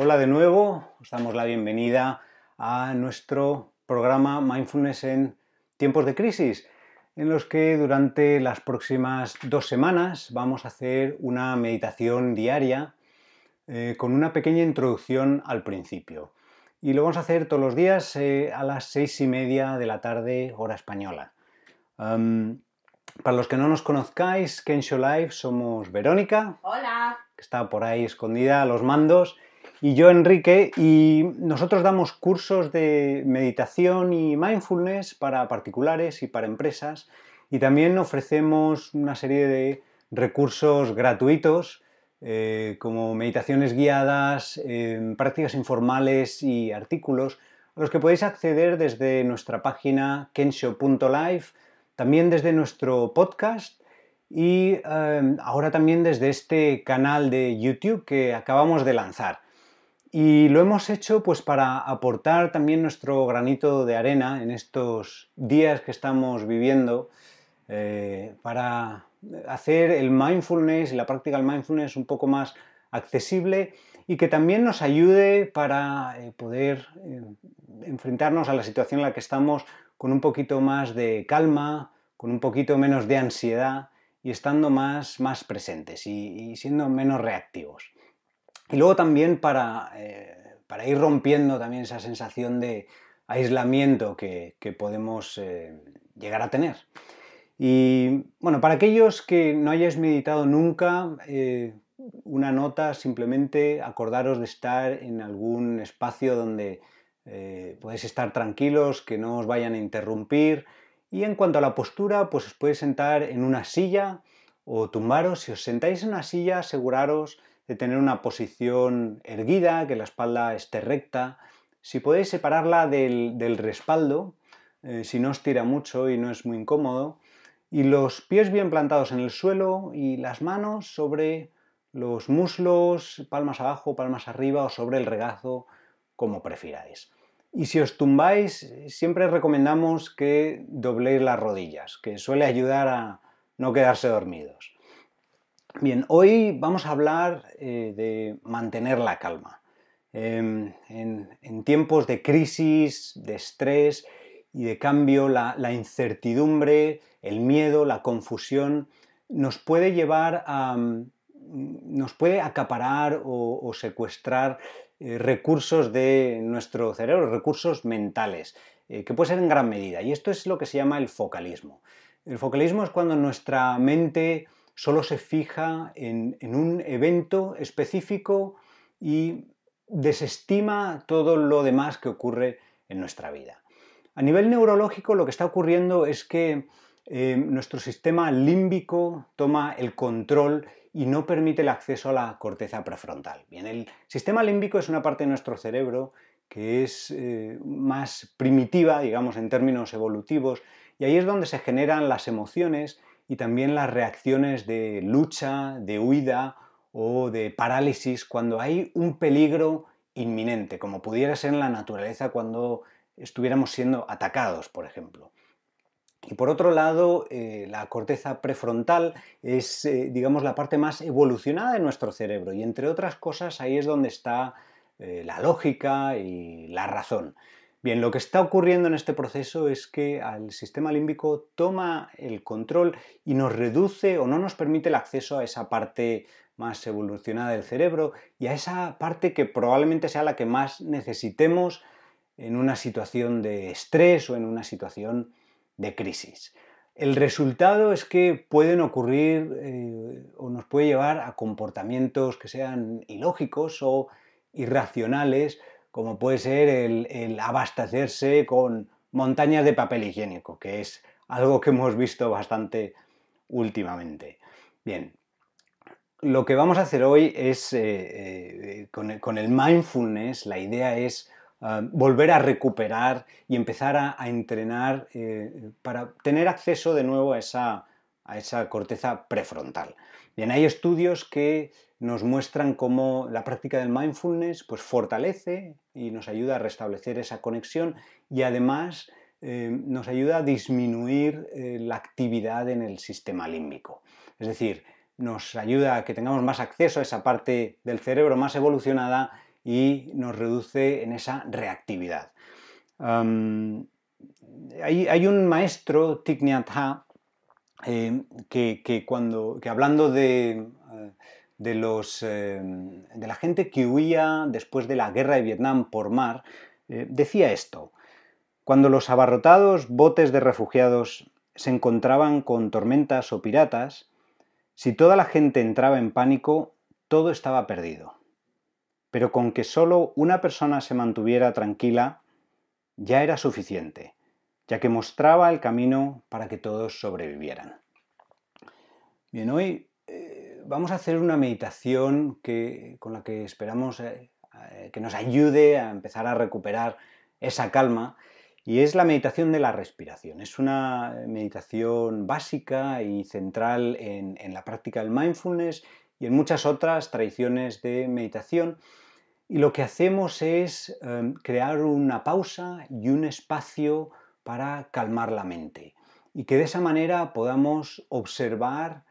Hola de nuevo, os damos la bienvenida a nuestro programa Mindfulness en tiempos de crisis, en los que durante las próximas dos semanas vamos a hacer una meditación diaria eh, con una pequeña introducción al principio. Y lo vamos a hacer todos los días eh, a las seis y media de la tarde, hora española. para los que no nos conozcáis, Kensho Live, somos Verónica. Hola. Que está por ahí escondida a los mandos y yo Enrique y nosotros damos cursos de meditación y mindfulness para particulares y para empresas y también ofrecemos una serie de recursos gratuitos eh, como meditaciones guiadas, em, prácticas informales y artículos a los que podéis acceder desde nuestra página kensho.live, también desde nuestro podcast y em, ahora también desde este canal de YouTube que acabamos de lanzar. Y lo hemos hecho pues para aportar también nuestro granito de arena en estos días que estamos viviendo, eh, para hacer el mindfulness y la práctica del mindfulness un poco más accesible y que también nos ayude para eh, poder eh, enfrentarnos a la situación en la que estamos con un poquito más de calma, con un poquito menos de ansiedad y estando más, más presentes y siendo menos reactivos. Y luego también para, eh, para, ir rompiendo también esa sensación de aislamiento que, podemos eh, llegar a tener. Y bueno, para aquellos que no hayáis meditado nunca, eh, una nota, simplemente acordaros de estar en algún espacio donde podéis estar tranquilos, que no os vayan a interrumpir. Y en cuanto a la postura, pues os podéis sentar en una silla o tumbaros. Si os sentáis en una silla, aseguraros de tener una posición erguida, que la espalda esté recta. Si podéis separarla del, respaldo, eh, si no os tira mucho y no es muy incómodo, y los pies bien plantados en el suelo y las manos sobre los muslos, palmas abajo, palmas arriba o sobre el regazo, como prefiráis. Y si os tumbáis, siempre recomendamos que dobléis las rodillas, que suele ayudar a no quedarse dormidos. Bien, hoy vamos a hablar eh, de mantener la calma. Em, en, tiempos de crisis, de estrés y de cambio, la, incertidumbre, el miedo, la confusión nos puede llevar a. Mm, nos puede acaparar o, secuestrar eh, recursos de nuestro cerebro, recursos mentales, eh, que puede ser en gran medida. Y esto es lo que se llama el focalismo. El focalismo es cuando nuestra mente solo se fija en, un evento específico y desestima todo lo demás que ocurre en nuestra vida. A nivel neurológico lo que está ocurriendo es que eh, nuestro sistema límbico toma el control y no permite el acceso a la corteza prefrontal. Bien, el sistema límbico es una parte de nuestro cerebro que es eh, más primitiva, digamos, en términos evolutivos, y ahí es donde se generan las emociones y también las reacciones de lucha, de huida o de parálisis cuando hay un peligro inminente, como pudiera ser en la naturaleza cuando estuviéramos siendo atacados, por ejemplo. Y por otro lado, eh, la corteza prefrontal es, eh, digamos, la parte más evolucionada de nuestro cerebro y entre otras cosas ahí es donde está eh, la lógica y la razón. Bien, lo que está ocurriendo en este proceso es que el sistema límbico toma el control y nos reduce o no nos permite el acceso a esa parte más evolucionada del cerebro y a esa parte que probablemente sea la que más necesitemos en una situación de estrés o en una situación de crisis. El resultado es que pueden ocurrir eh, o nos puede llevar a comportamientos que sean ilógicos o irracionales como puede ser el, abastecerse con montañas de papel higiénico, que es algo que hemos visto bastante últimamente. Bien, lo que vamos a hacer hoy es, eh, eh, con, el, mindfulness, la idea es ah, volver a recuperar y empezar a, entrenar eh, para tener acceso de nuevo a esa, a esa corteza prefrontal. Bien, hay estudios que nos muestran cómo la práctica del mindfulness pues, fortalece y nos ayuda a restablecer esa conexión y además eh, nos ayuda a disminuir eh, la actividad en el sistema límbico. Es decir, nos ayuda a que tengamos más acceso a esa parte del cerebro más evolucionada y nos reduce en esa reactividad. hay, un maestro, Thich Nhat eh, que, cuando, hablando de, eh, los, eh, de la gente que huía después de la guerra de Vietnam por mar, decía esto. Cuando los abarrotados botes de refugiados se encontraban con tormentas o piratas, si toda la gente entraba en pánico, todo estaba perdido. Pero con que solo una persona se mantuviera tranquila, ya era suficiente, ya que mostraba el camino para que todos sobrevivieran. Bien, hoy eh, vamos a hacer una meditación con la que esperamos eh, eh, que nos ayude a empezar a recuperar esa calma y es la meditación de la respiración. Es una meditación básica y central en, la práctica del mindfulness y en muchas otras tradiciones de meditación. Y lo que hacemos es crear una pausa y un espacio para calmar la mente. Y que de esa manera podamos observar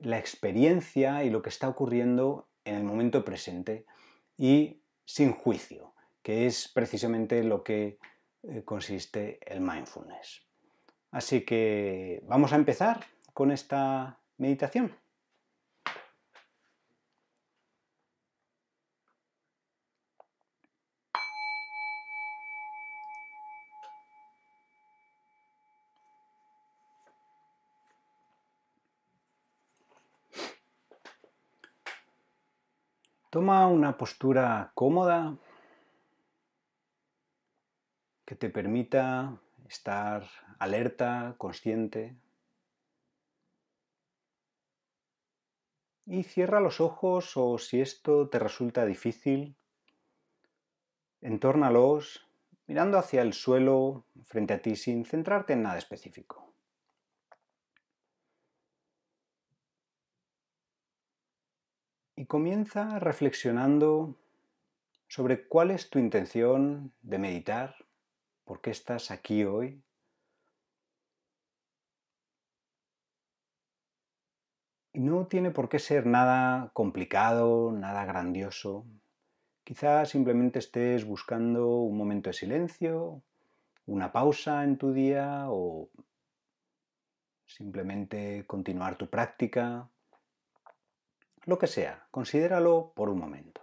la experiencia y lo que está ocurriendo en el momento presente y sin juicio, que es precisamente lo que eh, consiste el mindfulness. Así que vamos a empezar con esta meditación. Toma una postura cómoda que te permita estar alerta, consciente. Y cierra los ojos o si esto te resulta difícil, entórnalos mirando hacia el suelo frente a ti sin centrarte en nada específico. Y comienza reflexionando sobre cuál es tu intención de meditar ¿Por qué estás aquí hoy? Y no tiene por qué ser nada complicado, nada grandioso. Quizás simplemente estés buscando un momento de silencio, una pausa en tu día o simplemente continuar tu práctica. Lo que sea, considéralo por un momento.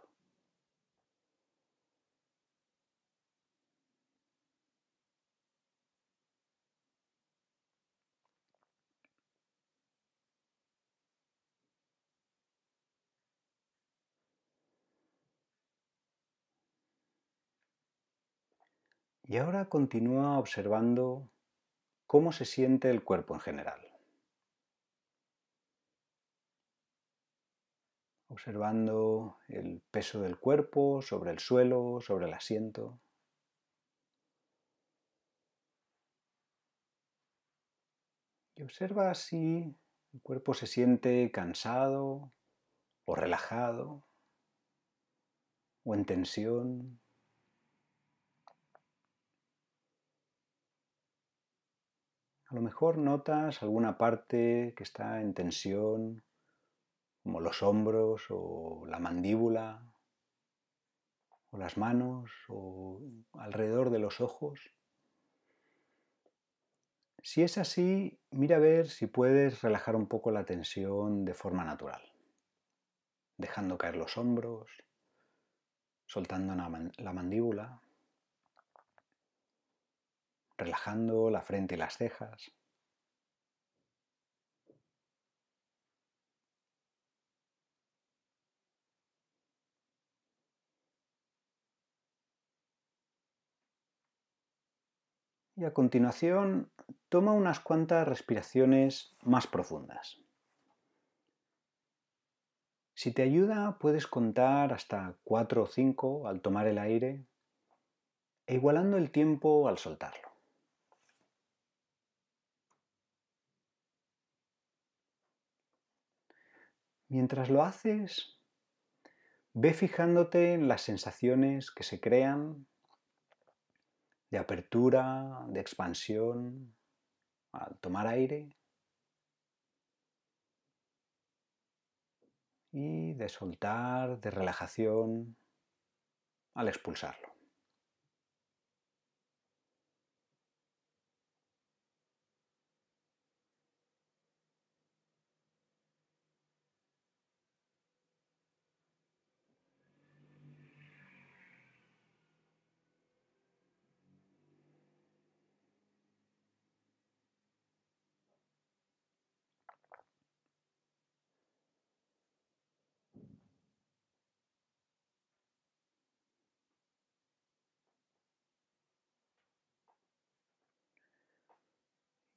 Y ahora continúa observando cómo se siente el cuerpo en general. Observando el peso del cuerpo sobre el suelo, sobre el asiento. Y observa si el cuerpo se siente cansado o relajado o en tensión. A lo mejor notas alguna parte que está en tensión, como los hombros o la mandíbula, o las manos, o alrededor de los ojos. Si es así, mira a ver si puedes relajar un poco la tensión de forma natural, dejando caer los hombros, soltando la mandíbula relajando la frente y las cejas. Y a continuación, toma unas cuantas respiraciones más profundas. Si te ayuda, puedes contar hasta 4 o 5 al tomar el aire e igualando el tiempo al soltarlo. Mientras lo haces, ve fijándote en las sensaciones que se crean de apertura, de expansión, al tomar aire y de soltar, de relajación al expulsarlo.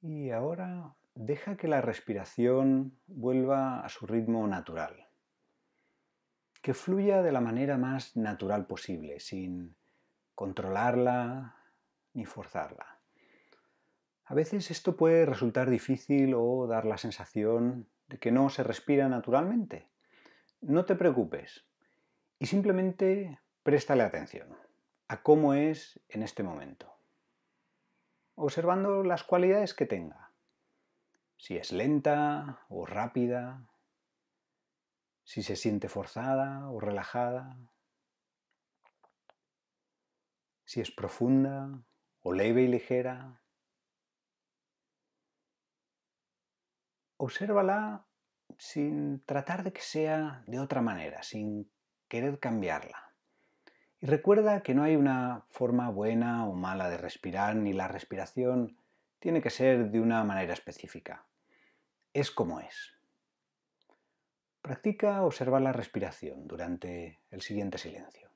Y ahora deja que la respiración vuelva a su ritmo natural, que fluya de la manera más natural posible, sin controlarla ni forzarla. A veces esto puede resultar difícil o dar la sensación de que no se respira naturalmente. No te preocupes y simplemente préstale atención a cómo es en este momento observando las cualidades que tenga. Si es lenta o rápida, si se siente forzada o relajada, si es profunda o leve y ligera. Obsérvala sin tratar de que sea de otra manera, sin querer cambiarla. Recuerda que no hay una forma buena o mala de respirar, ni la respiración tiene que ser de una manera específica. Es como es. Practica observar la respiración durante el siguiente silencio.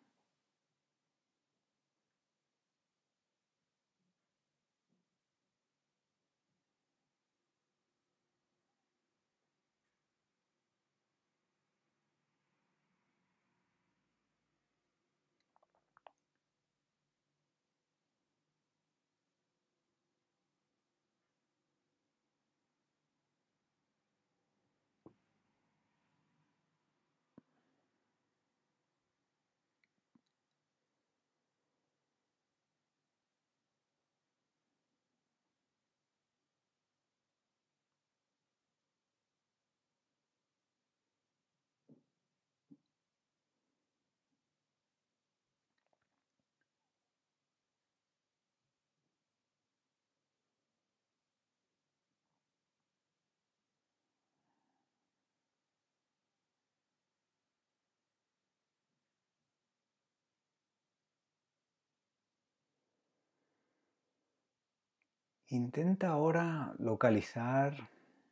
Intenta ahora localizar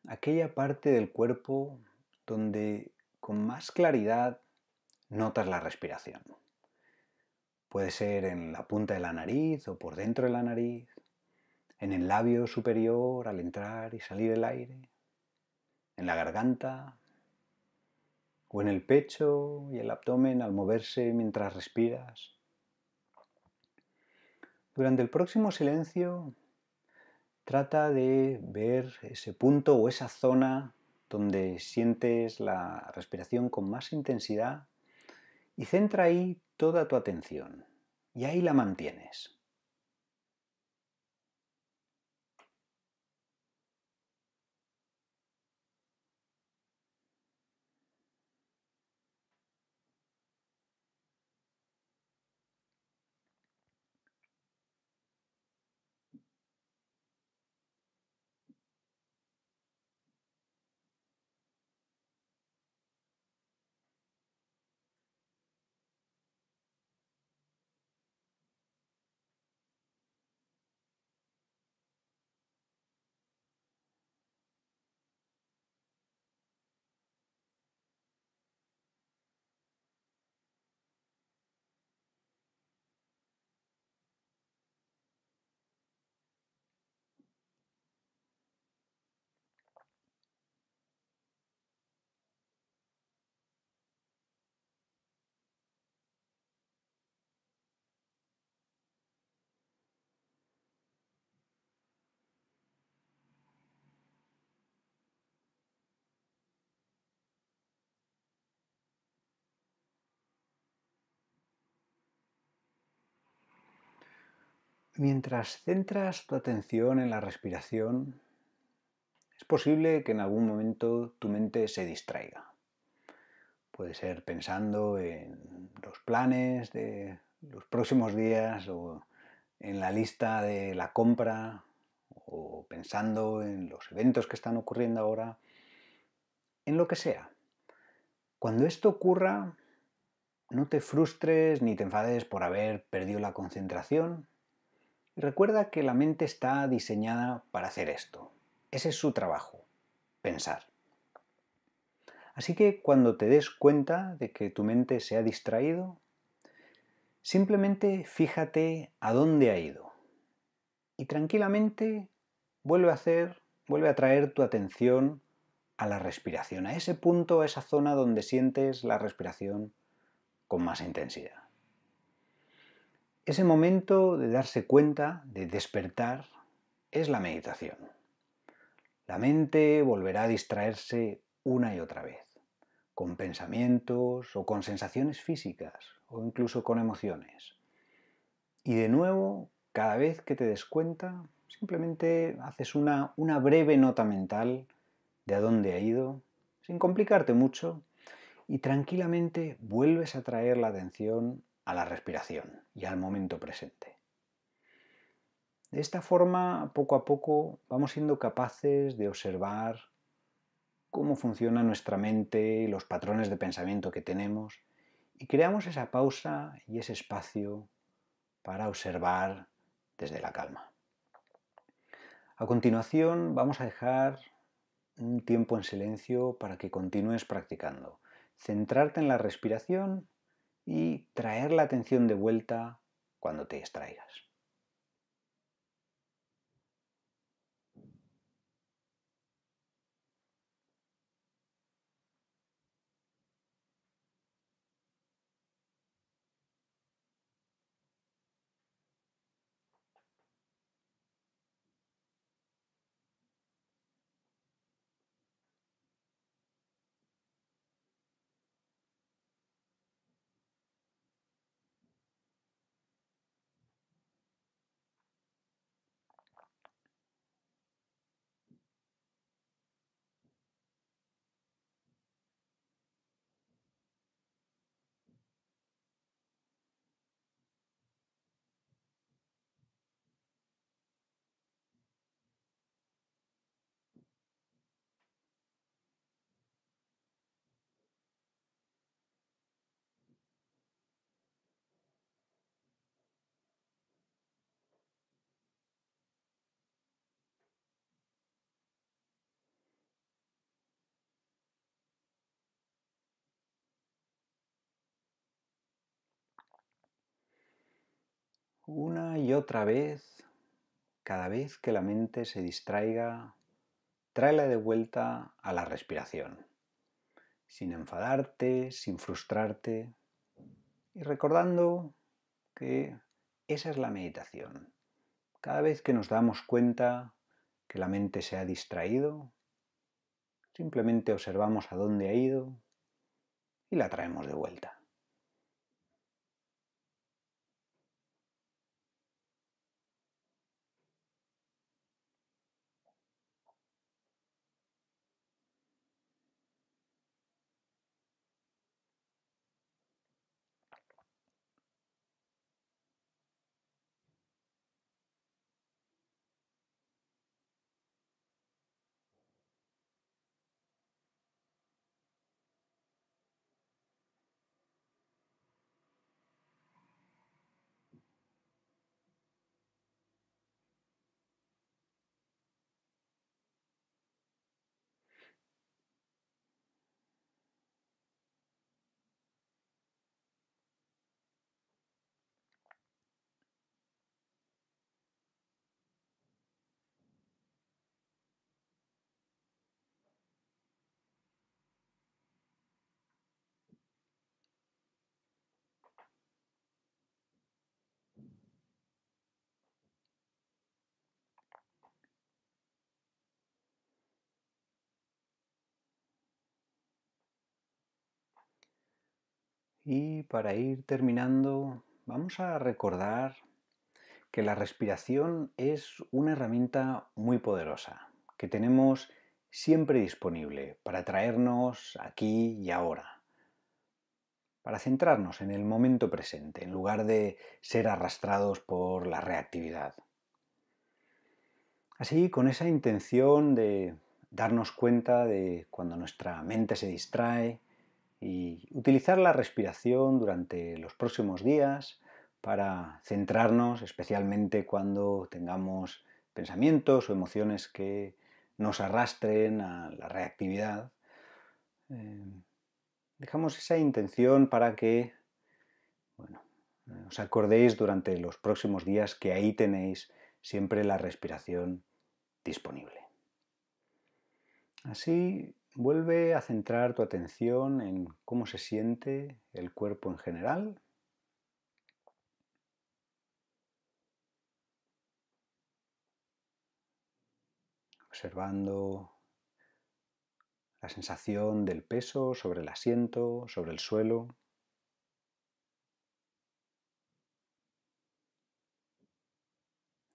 aquella parte del cuerpo donde con más claridad notas la respiración. Puede ser en la punta de la nariz o por dentro de la nariz, en el labio superior al entrar y salir el aire, en la garganta o en el pecho y el abdomen al moverse mientras respiras. Durante el próximo silencio Trata de ver ese punto o esa zona donde sientes la respiración con más intensidad y centra ahí toda tu atención y ahí la mantienes. Mientras centras tu atención en la respiración, es posible que en algún momento tu mente se distraiga. Puede ser pensando en los planes de los próximos días o en la lista de la compra o pensando en los eventos que están ocurriendo ahora, en lo que sea. Cuando esto ocurra, no te frustres ni te enfades por haber perdido la concentración. Recuerda que la mente está diseñada para hacer esto. Ese es su trabajo, pensar. Así que cuando te des cuenta de que tu mente se ha distraído, simplemente fíjate a dónde ha ido y tranquilamente vuelve a hacer, vuelve a traer tu atención a la respiración, a ese punto, a esa zona donde sientes la respiración con más intensidad. Ese momento de darse cuenta, de despertar, es la meditación. La mente volverá a distraerse una y otra vez, con pensamientos o con sensaciones físicas o incluso con emociones. Y de nuevo, cada vez que te des cuenta, simplemente haces una, breve nota mental de a dónde ha ido, sin complicarte mucho, y tranquilamente vuelves a traer la atención a la respiración y al momento presente. De esta forma, poco a poco, vamos siendo capaces de observar cómo funciona nuestra mente los patrones de pensamiento que tenemos y creamos esa pausa y ese espacio para observar desde la calma. A continuación vamos a dejar un tiempo en silencio para que continúes practicando. Centrarte en la respiración y traer la atención de vuelta cuando te extraigas. Una y otra vez, cada vez que la mente se distraiga, tráela de vuelta a la respiración, sin enfadarte, sin frustrarte, y recordando que esa es la meditación. Cada vez que nos damos cuenta que la mente se ha distraído, simplemente observamos a dónde ha ido y la traemos de vuelta. Y para ir terminando, vamos a recordar que la respiración es una herramienta muy poderosa, que tenemos siempre disponible para traernos aquí y ahora, para centrarnos en el momento presente, en lugar de ser arrastrados por la reactividad. Así, con esa intención de darnos cuenta de cuando nuestra mente se distrae y utilizar la respiración durante los próximos días para centrarnos, especialmente cuando tengamos pensamientos o emociones que nos arrastren a la reactividad. Eh, dejamos esa intención para que bueno, os acordéis durante los próximos días que ahí tenéis siempre la respiración disponible. Así vuelve a centrar tu atención en cómo se siente el cuerpo en general. Observando la sensación del peso sobre el asiento, sobre el suelo.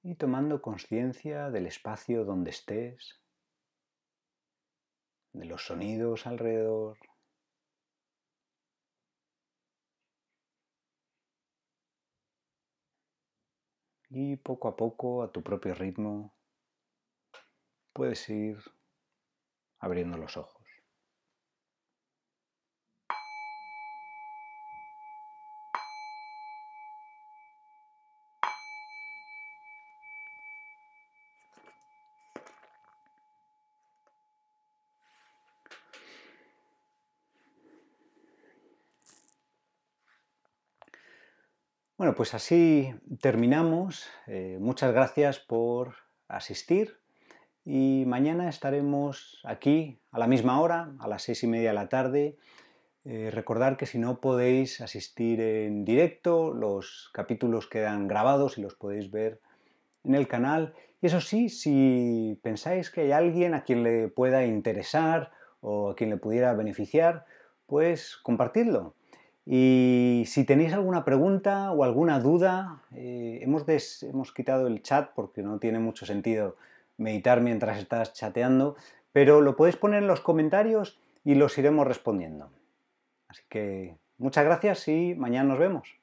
Y tomando conciencia del espacio donde estés, de los sonidos alrededor. Y poco a poco, a tu propio ritmo, puedes ir abriendo los ojos. Bueno, pues así terminamos. Eh, muchas gracias por asistir y mañana estaremos aquí a la misma hora, a las seis y media de la tarde. Eh, recordar que si no podéis asistir en directo, los capítulos quedan grabados y los podéis ver en el canal. Y eso sí, si pensáis que hay alguien a quien le pueda interesar o a quien le pudiera beneficiar, pues compartidlo. Y si tenéis alguna pregunta o alguna duda, eh, hemos, hemos quitado el chat porque no tiene mucho sentido meditar mientras estás chateando, pero lo podéis poner en los comentarios y los iremos respondiendo. Así que muchas gracias y mañana nos vemos.